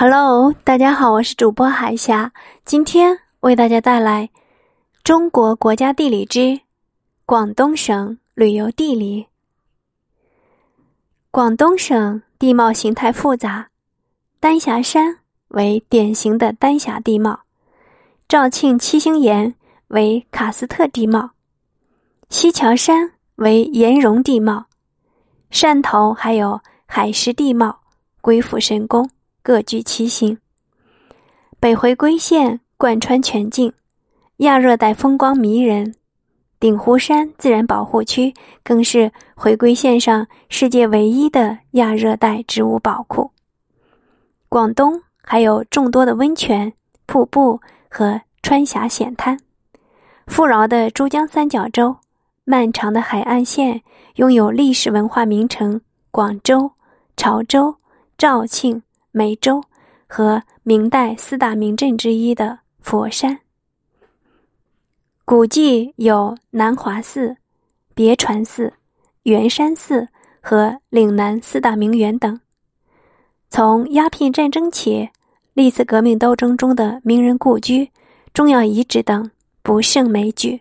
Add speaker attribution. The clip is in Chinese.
Speaker 1: Hello，大家好，我是主播海霞，今天为大家带来《中国国家地理之广东省旅游地理》。广东省地貌形态复杂，丹霞山为典型的丹霞地貌，肇庆七星岩为喀斯特地貌，西樵山为岩溶地貌，汕头还有海蚀地貌，鬼斧神工。各具其形。北回归线贯穿全境，亚热带风光迷人。鼎湖山自然保护区更是回归线上世界唯一的亚热带植物宝库。广东还有众多的温泉、瀑布和川峡险滩。富饶的珠江三角洲，漫长的海岸线，拥有历史文化名城广州、潮州、肇庆。梅州和明代四大名镇之一的佛山，古迹有南华寺、别传寺、圆山寺和岭南四大名园等。从鸦片战争起，历次革命斗争中的名人故居、重要遗址等不胜枚举。